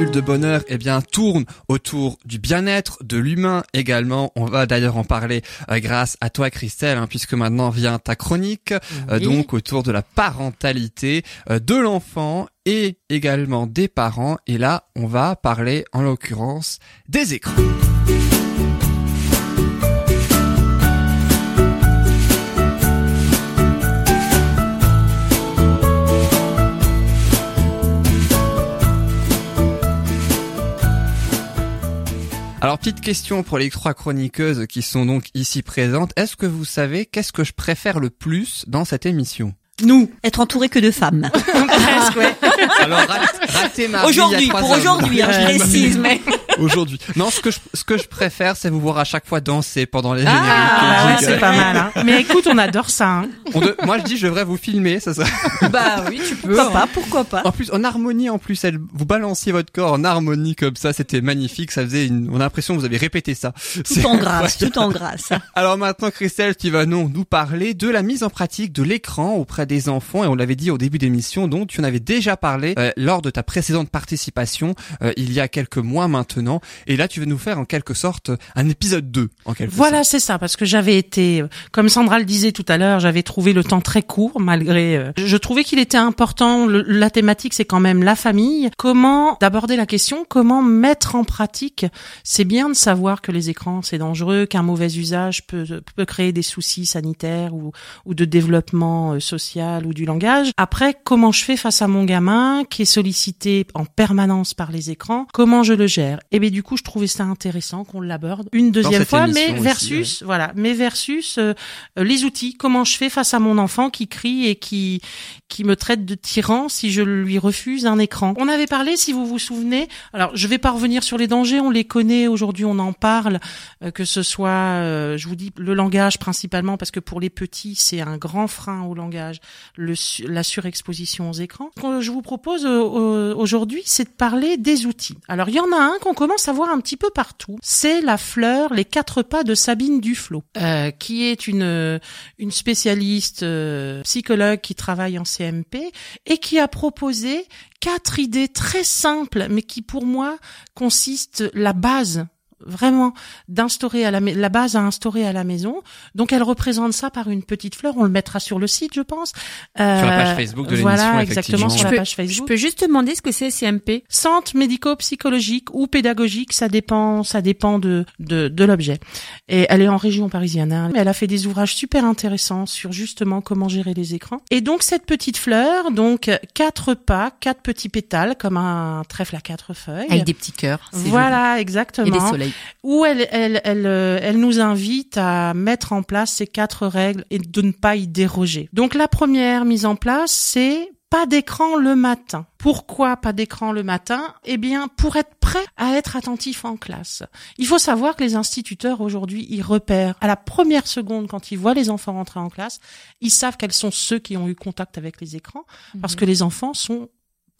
bulle de bonheur, eh bien, tourne autour du bien-être, de l'humain également. On va d'ailleurs en parler euh, grâce à toi, Christelle, hein, puisque maintenant vient ta chronique, euh, donc autour de la parentalité euh, de l'enfant et également des parents. Et là, on va parler, en l'occurrence, des écrans. Alors petite question pour les trois chroniqueuses qui sont donc ici présentes. Est-ce que vous savez qu'est-ce que je préfère le plus dans cette émission? Nous, être entouré que de femmes. Presque, ouais. Alors raté Aujourd'hui, pour aujourd'hui, hein, je précise, mais. Aujourd'hui. Non, ce que je ce que je préfère, c'est vous voir à chaque fois danser pendant les Ah, génériques. bah ouais, c'est pas mal. Hein. Mais écoute, on adore ça. Hein. On de- Moi, je dis, je devrais vous filmer, ça serait. Bah oui, tu peux. Pourquoi pas, pourquoi pas. En plus, en harmonie, en plus, elle, vous balanciez votre corps en harmonie comme ça, c'était magnifique. Ça faisait une, on a l'impression que vous avez répété ça. Tout en grâce, tout en grâce. Alors maintenant, Christelle, tu vas nous, nous parler de la mise en pratique de l'écran auprès des enfants. Et on l'avait dit au début d'émission, donc tu en avais déjà parlé euh, lors de ta précédente participation, euh, il y a quelques mois maintenant. Et là, tu veux nous faire en quelque sorte un épisode 2, en quelque Voilà, c'est ça, parce que j'avais été, euh, comme Sandra le disait tout à l'heure, j'avais trouvé le temps très court, malgré. euh, je trouvais qu'il était important. le- la thématique, c'est quand même la famille. Comment d'aborder la question Comment mettre en pratique C'est bien de savoir que les écrans c'est dangereux, qu'un mauvais usage peut peut créer des soucis sanitaires ou ou de développement euh, ou du langage. Après, comment je fais face à mon gamin qui est sollicité en permanence par les écrans Comment je le gère? Et bien du coup, je trouvais ça intéressant qu'on l'aborde une deuxième fois, mais aussi, versus voilà, mais versus euh, euh, les outils. Comment je fais face à mon enfant qui crie et qui qui me traite de tyran si je lui refuse un écran? On avait parlé, si vous vous souvenez. Alors, je vais pas revenir sur les dangers, on les connaît aujourd'hui, on en parle, euh, que ce soit, euh, je vous dis, le langage principalement, parce que pour les petits, c'est un grand frein au langage, le, la surexposition aux écrans. Ce que je vous propose euh, euh, aujourd'hui, c'est de parler des outils. Alors, il y en a un qu'on commence à voir un petit peu partout. C'est la fleur, les quatre pas de Sabine Duflo, euh, qui est une euh, une spécialiste euh, psychologue qui travaille en CMP et qui a proposé quatre idées très simples, mais qui pour moi consistent la base vraiment d'instaurer à la la base à instaurer à la maison. Donc elle représente ça par une petite fleur. On le mettra sur le site, je pense. Sur la page Euh, Facebook de Voilà, l'émission, exactement effectivement. sur la Je peux- page Je Facebook. peux juste demander ce que c'est CMP Centre médico-psychologique ou pédagogique, ça dépend, ça dépend de de, de l'objet. Et elle est en région parisienne. hein. Elle a fait des ouvrages super intéressants sur justement comment gérer les écrans. Et donc cette petite fleur, donc quatre pas, quatre petits pétales comme un trèfle à quatre feuilles. avec des petits cœurs. Voilà, joli. exactement. Et des soleils. Où elle, elle, elle, euh, elle nous invite à mettre en place ces quatre règles et de ne pas y déroger. Donc la première mise en place, c'est pas d'écran le matin. Pourquoi pas d'écran le matin? Eh bien, pour être prêt à être attentif en classe. Il faut savoir que les instituteurs aujourd'hui, ils repèrent à la première seconde quand ils voient les enfants rentrer en classe, ils savent quels sont ceux qui ont eu contact avec les écrans, parce que les enfants sont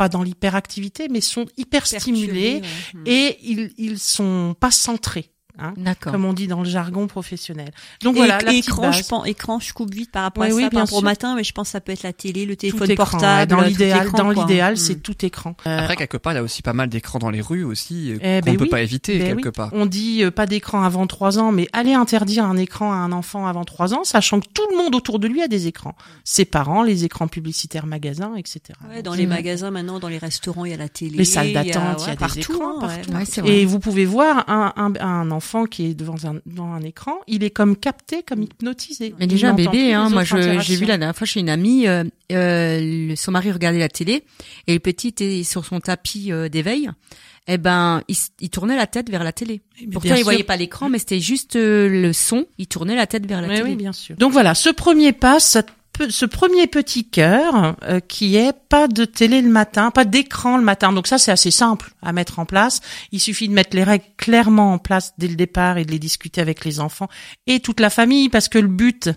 pas dans l'hyperactivité, mais sont hyper stimulés et ils ils sont pas centrés. Hein, D'accord. comme on dit dans le jargon professionnel. Donc Et, voilà, la écran, base. je pense, écran, je coupe vite par rapport Oui, à oui, ça, bien par rapport au sûr. matin, mais je pense que ça peut être la télé, le Tout téléphone écran, portable. dans tout l'idéal, dans l'idéal, Mm. c'est tout écran. Euh, Après, quelque part, il y a aussi pas mal d'écrans dans les rues aussi, euh, Eh qu'on ben ne peut oui. pas éviter ben quelque oui. part. On dit euh, pas d'écran avant trois ans, mais allez interdire un écran à un enfant avant trois ans, sachant que tout le monde autour de lui a des écrans. Ses parents, les écrans publicitaires, magasins, etc. Ouais, dans les magasins maintenant, dans les restaurants, il y a la télé. Les salles d'attente, il y a des partout, écrans hein, partout. Et vous pouvez voir un, un, un enfant qui est devant un, devant un écran, il est comme capté, comme hypnotisé. Mais déjà un bébé, hein, moi j'ai vu la dernière fois chez une amie, euh, euh, son mari regardait la télé et le petit était sur son tapis euh, d'éveil. Eh ben, il, tournait la tête vers la télé. Pourtant, il voyait pas l'écran, mais c'était juste le son. Il tournait la tête vers la télé. oui, bien sûr. Donc voilà, ce premier pas, ce premier petit cœur euh, qui est pas de télé le matin, pas d'écran le matin. Donc ça, c'est assez simple à mettre en place. Il suffit de mettre les règles clairement en place dès le départ et de les discuter avec les enfants et toute la famille, parce que le but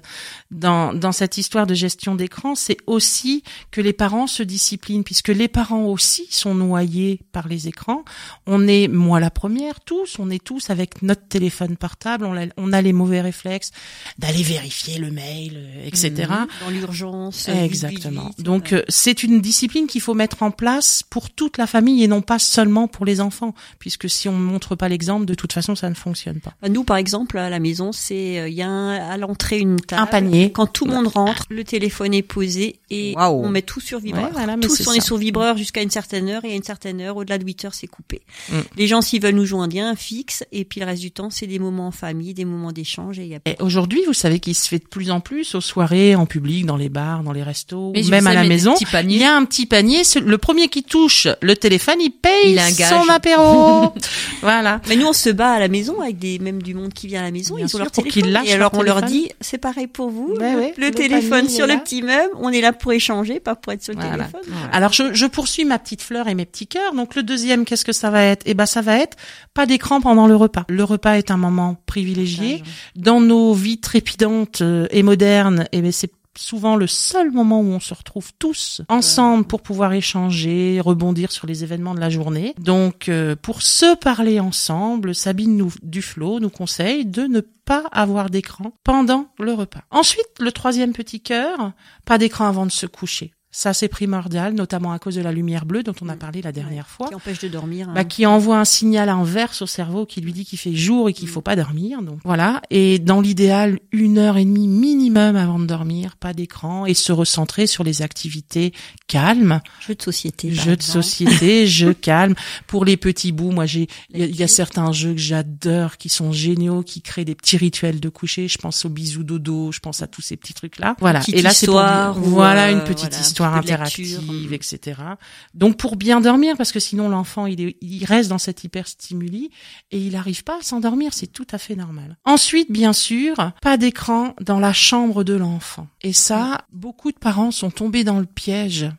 dans, dans cette histoire de gestion d'écran, c'est aussi que les parents se disciplinent, puisque les parents aussi sont noyés par les écrans. On est, moi la première, tous, on est tous avec notre téléphone portable, on a, on a les mauvais réflexes d'aller vérifier le mail, euh, etc. l'urgence. euh, Exactement. vite, vite, Donc euh, c'est une discipline qu'il faut mettre en place pour toute la famille et non pas seulement pour les enfants, puisque si on ne montre pas l'exemple, de toute façon ça ne fonctionne pas. Bah, Nous, par exemple, à la maison, c'est euh, il y a un- à l'entrée une table. Un panier. Quand tout le monde rentre, le téléphone est posé et on met tout sur vibreur. Ouais, voilà, Tous, c'est on est sur vibreur jusqu'à une certaine heure et à une certaine heure, au-delà de 8 heures, c'est coupé. Mm. Les gens, s'ils veulent nous joindre, il y a un fixe et puis le reste du temps, c'est des moments en famille, des moments d'échange et il y a Et aujourd'hui, vous savez qu'il se fait de plus en plus aux soirées, en public, dans les bars, dans les restos, Mais même à la maison. Il y a un petit panier. Le premier qui touche le téléphone, il paye Il a un gage. son apéro. voilà. Mais nous, on se bat à la maison avec des, même du monde qui vient à la maison. Bien ils sûr, ont leur pour qu'ils téléphone. lâchent Et alors, leur on leur dit, c'est pareil pour vous. Le, ouais, le le téléphone sur le petit meuble. On est là pour échanger, pas pour être sur le Voilà. téléphone. Alors je, je poursuis ma petite fleur et mes petits cœurs. Donc le deuxième, qu'est-ce que ça va être? Eh ben ça va être pas d'écran pendant le repas. Le repas est un moment privilégié dans nos vies trépidantes euh, et modernes. Et ben c'est souvent le seul moment où on se retrouve tous ensemble pour pouvoir échanger, rebondir sur les événements de la journée. Donc euh, pour se parler ensemble, Sabine nous, Duflo nous conseille de ne pas avoir d'écran pendant le repas. Ensuite, le troisième petit cœur, pas d'écran avant de se coucher. Ça, c'est primordial, notamment à cause de la lumière bleue dont on a parlé la dernière fois. Qui empêche de dormir. hein. Bah, qui envoie un signal inverse au cerveau qui lui dit qu'il fait jour et qu'il faut pas dormir. Donc voilà. Et dans l'idéal, une heure et demie minimum avant de dormir, pas d'écran et se recentrer sur les activités calmes, Jeux de société. jeux de société, jeux calmes. Pour les petits bouts, moi j'ai, il y, a- il y a certains jeux que j'adore, qui sont géniaux, qui créent des petits rituels de coucher. Je pense aux bisous dodo, je pense à tous ces petits trucs là. Voilà. Petite Et là c'est pour voilà euh, une petite voilà, un histoire petit peu de interactive, lecture. etc. Donc pour bien dormir, parce que sinon l'enfant il, est, il reste dans cet hyperstimuli et il n'arrive pas à s'endormir, c'est tout à fait normal. Ensuite, bien sûr, pas d'écran dans la chambre de l'enfant. Et ça, beaucoup de parents sont tombés dans le piège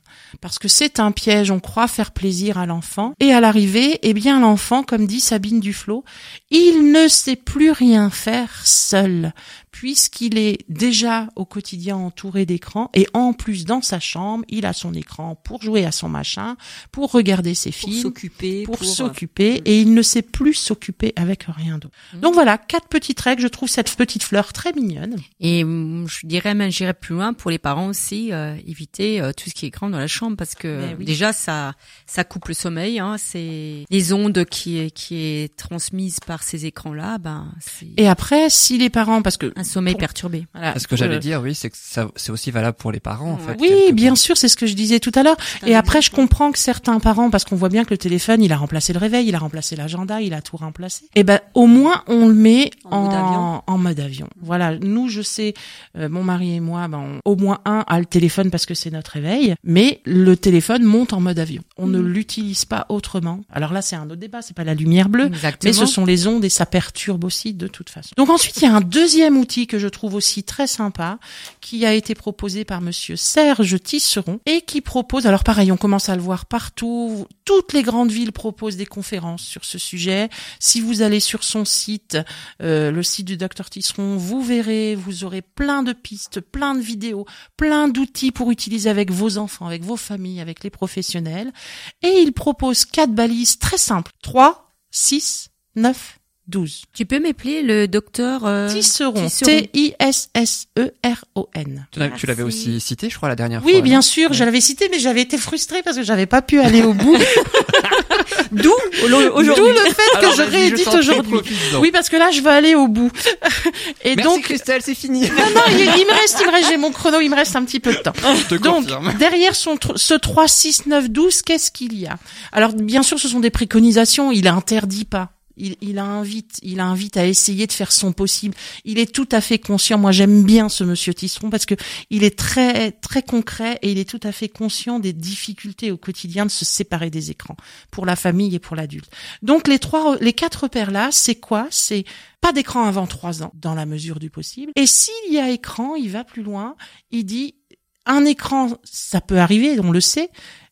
parce que c'est un piège. On croit faire plaisir à l'enfant et à l'arrivée, eh bien l'enfant, comme dit Sabine Duflo, il ne sait plus rien faire seul puisqu'il est déjà au quotidien entouré d'écrans et en plus dans sa chambre, il a son écran pour jouer à son machin, pour regarder ses Pour films, s'occuper. pour, euh, s'occuper et il ne sait plus s'occuper avec rien d'autre. Donc voilà, quatre petites règles. Je trouve cette petite fleur très mignonne. Et hum, je dirais même, j'irais plus loin pour les parents aussi, euh, éviter euh, tout ce qui est écran dans la chambre parce que oui. déjà ça ça coupe le sommeil. Hein, c'est les ondes qui qui est transmise par ces écrans-là, ben c'est Et après, si les parents, parce que un sommeil pour- perturbé. voilà, Ce que j'allais euh, dire, oui, c'est que ça, c'est aussi valable pour les parents, en fait. Oui, bien part. sûr, c'est ce que je disais tout à l'heure. un Et après, je comprends que certains parents, parce qu'on voit bien que le téléphone, il a remplacé le réveil, il a remplacé l'agenda, il a tout remplacé. Et ben, au moins, on le met En en, mode avion. en mode avion. Voilà. Nous, je sais, euh, mon mari et moi, ben, on- au moins un a le téléphone parce que c'est notre réveil, mais le téléphone monte en mode avion. On ne l'utilise pas autrement. Alors là, c'est un autre débat. C'est pas la lumière bleue. Exactement. Mais ce sont les ondes et ça perturbe aussi de toute façon. Donc ensuite, il y a un deuxième que je trouve aussi très sympa, qui a été proposé par monsieur Serge Tisseron et qui propose, alors pareil, on commence à le voir partout, toutes les grandes villes proposent des conférences sur ce sujet. Si vous allez sur son site, euh, le site du docteur Tisseron, vous verrez, vous aurez plein de pistes, plein de vidéos, plein d'outils pour utiliser avec vos enfants, avec vos familles, avec les professionnels. Et il propose quatre balises très simples. 3, 6, 9, 12. Tu peux m'appeler le docteur euh, Tisseron. Tisseron. T-I-S-S-E-R-O-N. Tu l'avais aussi cité, je crois, la dernière Oui, fois. bien non sûr, Ouais. je l'avais cité, mais j'avais été frustrée parce que j'avais pas pu aller au bout. D'où aujourd'hui. D'où le fait que Alors, je réédite aujourd'hui. Oui, parce que là, je veux aller au bout. Et Merci donc, Christelle, c'est fini. non, non, il, il me reste, il me reste, j'ai mon chrono, il me reste un petit peu de temps. Je te Donc, confirme. derrière son, ce 3, 6, 9, 12, qu'est-ce qu'il y a? Alors, bien sûr, ce sont des préconisations, il interdit pas. Il, il invite, il invite à essayer de faire son possible. Il est tout à fait conscient. Moi, j'aime bien ce monsieur Tisseron parce que il est très, très concret et il est tout à fait conscient des difficultés au quotidien de se séparer des écrans pour la famille et pour l'adulte. Donc, les trois, les quatre repères là, c'est quoi? C'est pas d'écran avant trois ans, dans la mesure du possible. Et s'il y a écran, il va plus loin. Il dit, un écran, ça peut arriver, on le sait,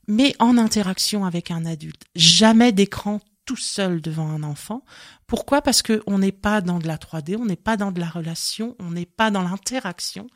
mais en interaction avec un adulte. Jamais d'écran tout seul devant un enfant. Pourquoi? Parce que on n'est pas dans de la 3D, on n'est pas dans de la relation, on n'est pas dans l'interaction.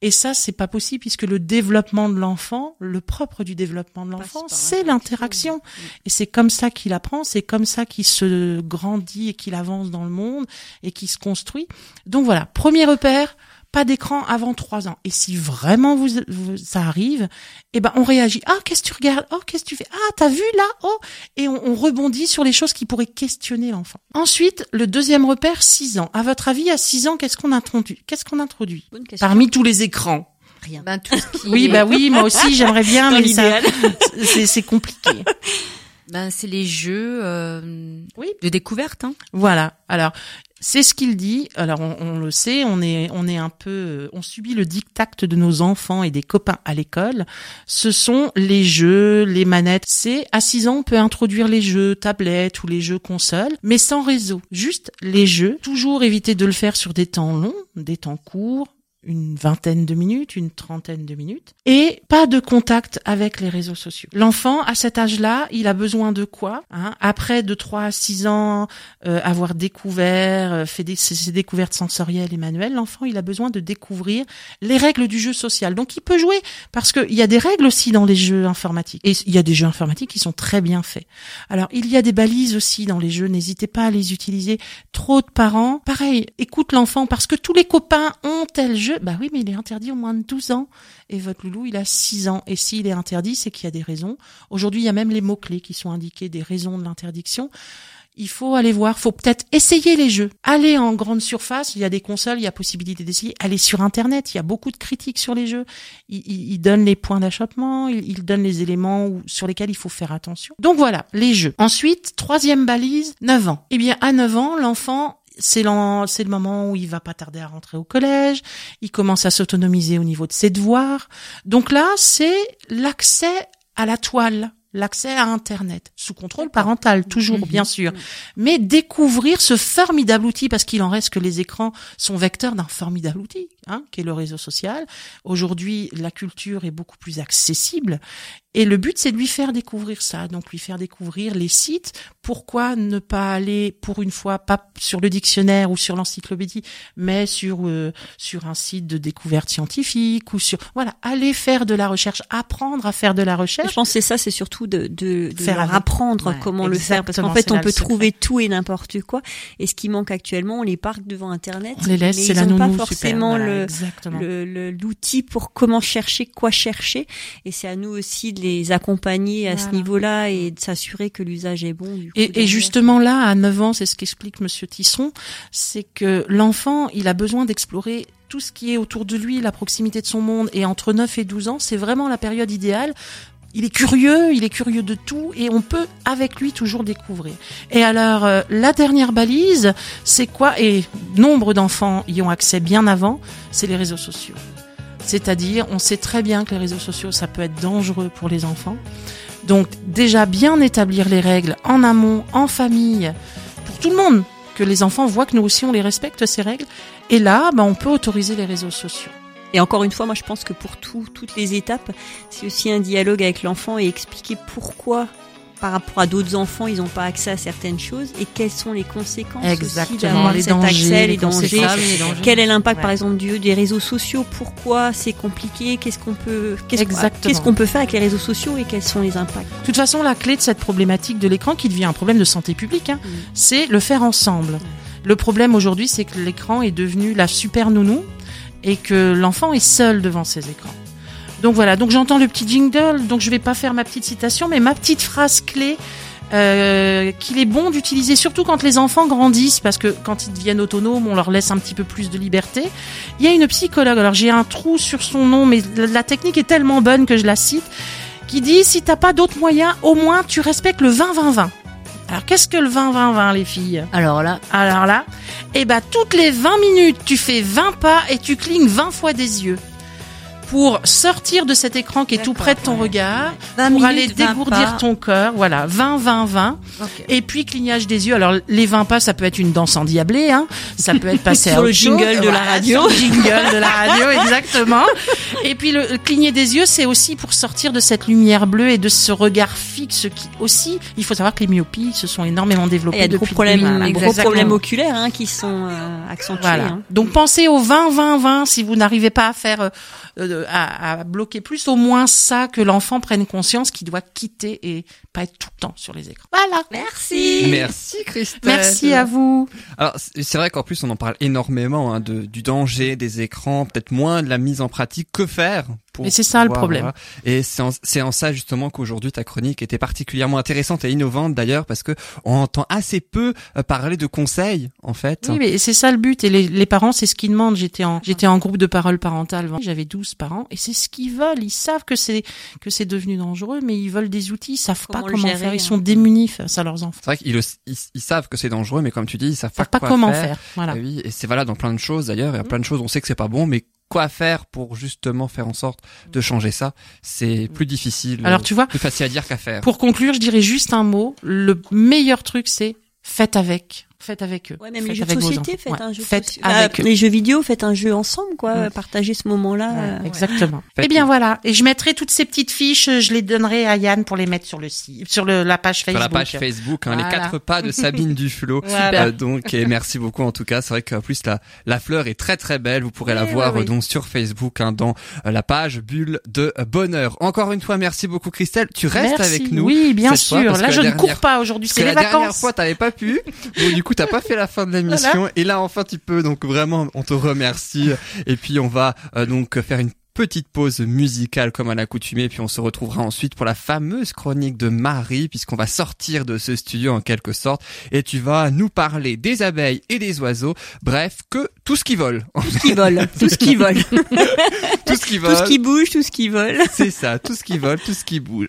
Et ça, c'est pas possible puisque le développement de l'enfant, le propre du développement de l'enfant, par c'est l'interaction. l'interaction. Et c'est comme ça qu'il apprend, c'est comme ça qu'il se grandit et qu'il avance dans le monde et qu'il se construit. Donc voilà, premier repère, pas d'écran avant trois ans. Et si vraiment vous, vous- ça arrive, eh ben on réagit. Ah, qu'est-ce que tu regardes? Oh, qu'est-ce que tu fais? Ah, t'as vu là? Oh, et on, on rebondit sur les choses qui pourraient questionner l'enfant. Ensuite, le deuxième repère, 6 ans. À votre avis, à 6 ans, qu'est-ce qu'on introduit Qu'est-ce qu'on introduit? Parmi tous les écrans. Rien. Ben, tout ce qui Oui, est- bah oui, moi aussi, j'aimerais bien, Dans mais ça, c'est compliqué. ben, c'est les jeux euh, Oui. de découverte. Hein. Voilà. Alors, c'est ce qu'il dit. Alors, on, on le sait, on est, on est un peu, euh, on subit le diktat de nos enfants et des copains à l'école. Ce sont les jeux, les manettes. C'est à 6 ans, on peut introduire les jeux tablettes ou les jeux consoles, mais sans réseau. Juste les jeux. Toujours éviter de le faire sur des temps longs, des temps courts une vingtaine de minutes, une trentaine de minutes, et pas de contact avec les réseaux sociaux. L'enfant, à cet âge-là, il a besoin de quoi hein? Après de 3 à 6 ans, euh, avoir découvert, euh, fait des, ses, découvertes sensorielles et manuelles, l'enfant, il a besoin de découvrir les règles du jeu social. Donc, il peut jouer, parce qu'il y a des règles aussi dans les jeux informatiques. Et il y a des jeux informatiques qui sont très bien faits. Alors, il y a des balises aussi dans les jeux, n'hésitez pas à les utiliser. Trop de parents, pareil, écoute l'enfant, parce que tous les copains ont tel jeu. Bah oui, mais il est interdit au moins de 12 ans. Et votre loulou, il a 6 ans. Et s'il est interdit, c'est qu'il y a des raisons. Aujourd'hui, il y a même les mots-clés qui sont indiqués des raisons de l'interdiction. Il faut aller voir, faut peut-être essayer les jeux. Aller en grande surface, il y a des consoles, il y a possibilité d'essayer. Aller sur Internet, il y a beaucoup de critiques sur les jeux. Il, il, il donne les points d'achoppement, il, il donne les éléments sur lesquels il faut faire attention. Donc voilà, les jeux. Ensuite, troisième balise, 9 ans. Eh bien, à 9 ans, l'enfant, c'est le moment où il va pas tarder à rentrer au collège, il commence à s'autonomiser au niveau de ses devoirs. Donc là, c'est l'accès à la toile, l'accès à Internet, sous contrôle parental, toujours, Mhm. bien sûr. Mais découvrir ce formidable outil, parce qu'il en reste que les écrans sont vecteurs d'un formidable outil, hein, qui est le réseau social. Aujourd'hui, la culture est beaucoup plus accessible. Et le but, c'est de lui faire découvrir ça, donc lui faire découvrir les sites. Pourquoi ne pas aller, pour une fois, pas sur le dictionnaire ou sur l'encyclopédie, mais sur euh, sur un site de découverte scientifique ou sur voilà, aller faire de la recherche, apprendre à faire de la Je recherche. pense que ça, c'est surtout de, de, de Faire leur avec. apprendre Ouais, comment le faire, parce qu'en fait, on peut trouver tout et n'importe quoi. Et ce qui manque actuellement, on les parque devant Internet. On les laisse, mais c'est ils la ont pas forcément voilà, le, l'outil pour comment chercher, quoi chercher. Et c'est à nous aussi de les accompagner à ce niveau-là et de s'assurer que l'usage est bon. du coup, Et, et justement là, à 9 ans, c'est ce qu'explique Monsieur Tisson, c'est que l'enfant, il a besoin d'explorer tout ce qui est autour de lui, la proximité de son monde. Et entre 9 et 12 ans, c'est vraiment la période idéale. Il est curieux, il est curieux de tout, et on peut avec lui toujours découvrir. Et alors, euh, la dernière balise, c'est quoi? Et nombre d'enfants y ont accès bien avant, c'est les réseaux sociaux. C'est-à-dire, on sait très bien que les réseaux sociaux, ça peut être dangereux pour les enfants. Donc déjà bien établir les règles en amont, en famille, pour tout le monde, que les enfants voient que nous aussi on les respecte ces règles. Et là, bah, on peut autoriser les réseaux sociaux. Et encore une fois, moi je pense que pour tout, toutes les étapes, c'est aussi un dialogue avec l'enfant et expliquer pourquoi par rapport à d'autres enfants, ils n'ont pas accès à certaines choses et quelles sont les conséquences aussi d'avoir les cet dangers, accès, les dangers. les dangers. Quel est l'impact, par exemple, du, des réseaux sociaux? Pourquoi c'est compliqué? Qu'est-ce qu'on peut, qu'est-ce qu'on- Exactement. qu'est-ce qu'on peut faire avec les réseaux sociaux et quels sont les impacts? De toute façon, la clé de cette problématique de l'écran, qui devient un problème de santé publique, hein, Mm. c'est le faire ensemble. Le problème aujourd'hui, c'est que l'écran est devenu la super nounou et que l'enfant est seul devant ses écrans. Donc voilà, donc j'entends le petit jingle, donc je vais pas faire ma petite citation, mais ma petite phrase clé euh, qu'il est bon d'utiliser, surtout quand les enfants grandissent, parce que quand ils deviennent autonomes, on leur laisse un petit peu plus de liberté. Il y a une psychologue, alors j'ai un trou sur son nom, mais la, technique est tellement bonne que je la cite, qui dit si t'as pas d'autres moyens, au moins tu respectes le 20-20-20. Alors qu'est-ce que le 20-20-20 les filles? Alors là, alors là, eh ben, toutes les 20 minutes, tu fais 20 pas et tu clignes 20 fois des yeux pour sortir de cet écran qui est tout près de ton ouais, regard, ouais. 20 pour minutes, aller 20 dégourdir ton cœur. Voilà, 20, 20, 20. Ok. Et puis clignage des yeux. Alors les 20 pas, ça peut être une danse endiablée, hein. Ça peut être passer à Sur le autre chose. jingle de la radio. sur le jingle de la radio, exactement. Et puis le, le cligner des yeux, c'est aussi pour sortir de cette lumière bleue et de ce regard fixe qui aussi. Il faut savoir que les myopies se sont énormément développées Il y a de gros problèmes, le gros problèmes oculaires hein, qui sont euh, accentués. Voilà. hein. Donc pensez au 20 20 20 si vous n'arrivez pas à faire euh, euh, à, bloquer plus au moins ça que l'enfant prenne conscience qu'il doit quitter et pas être tout le temps sur les écrans. Voilà. Merci. Merci Christelle. Merci à vous. Alors c'est vrai qu'en plus on en parle énormément hein, de, du danger des écrans, peut-être moins de la mise en pratique. Que faire pour Mais c'est ça le problème. Et c'est en, en, ça justement qu'aujourd'hui ta chronique était particulièrement intéressante et innovante d'ailleurs parce que on entend assez peu euh, parler de conseils en fait. Oui, mais c'est ça le but et les, les parents c'est ce qu'ils demandent. J'étais en j'étais en groupe de parole parentale, j'avais 12 parents et c'est ce qu'ils veulent. Ils savent que c'est que c'est devenu dangereux, mais ils veulent des outils. Ils savent pas comment faire. Ils sont hein. démunis face à leurs enfants. C'est vrai qu'ils ils, savent que c'est dangereux, mais comme tu dis, ils savent, savent pas, comment faire. Voilà. Et oui, et c'est valable dans plein de choses d'ailleurs. Il y a plein de choses on sait que c'est pas bon, mais quoi faire pour justement faire en sorte de changer ça, c'est plus difficile. Alors tu vois, plus facile à dire qu'à faire. Pour conclure, je dirais juste un mot. Le meilleur truc, c'est faites avec faites avec eux. Ouais, même les jeux de société, faites un jeu. Faites avec eux. Les jeux vidéo, faites un jeu ensemble, quoi. Partagez ce moment-là. Euh. Exactement. Et eh bien voilà. Et je mettrai toutes ces petites fiches, je les donnerai à Yann pour les mettre sur le site, sur le, la page Facebook. Sur la page Facebook, hein, les quatre pas de Sabine Duflo. Euh, donc, et merci beaucoup en tout cas. C'est vrai qu'en plus la la fleur est très très belle. Vous pourrez la voir donc sur Facebook, hein, dans euh, la page Bulle de Bonheur. Encore une fois, merci beaucoup Christelle. Tu restes avec nous. Oui, bien sûr. Là, je ne cours pas aujourd'hui. C'est les vacances. La dernière fois, t'avais pas pu. Bon, du coup, t'as pas fait la fin de l'émission. Et là, enfin, tu peux. Donc vraiment, on te remercie. Et puis, on va euh, donc faire une petite pause musicale comme à l'accoutumée, puis on se retrouvera ensuite pour la fameuse chronique de Marie, puisqu'on va sortir de ce studio en quelque sorte, et tu vas nous parler des abeilles et des oiseaux, bref, que tout ce qui vole. Tout ce qui vole, tout ce qui vole. tout ce qui vole. Tout ce qui bouge, tout ce qui vole. C'est ça, tout ce qui vole, tout ce qui bouge.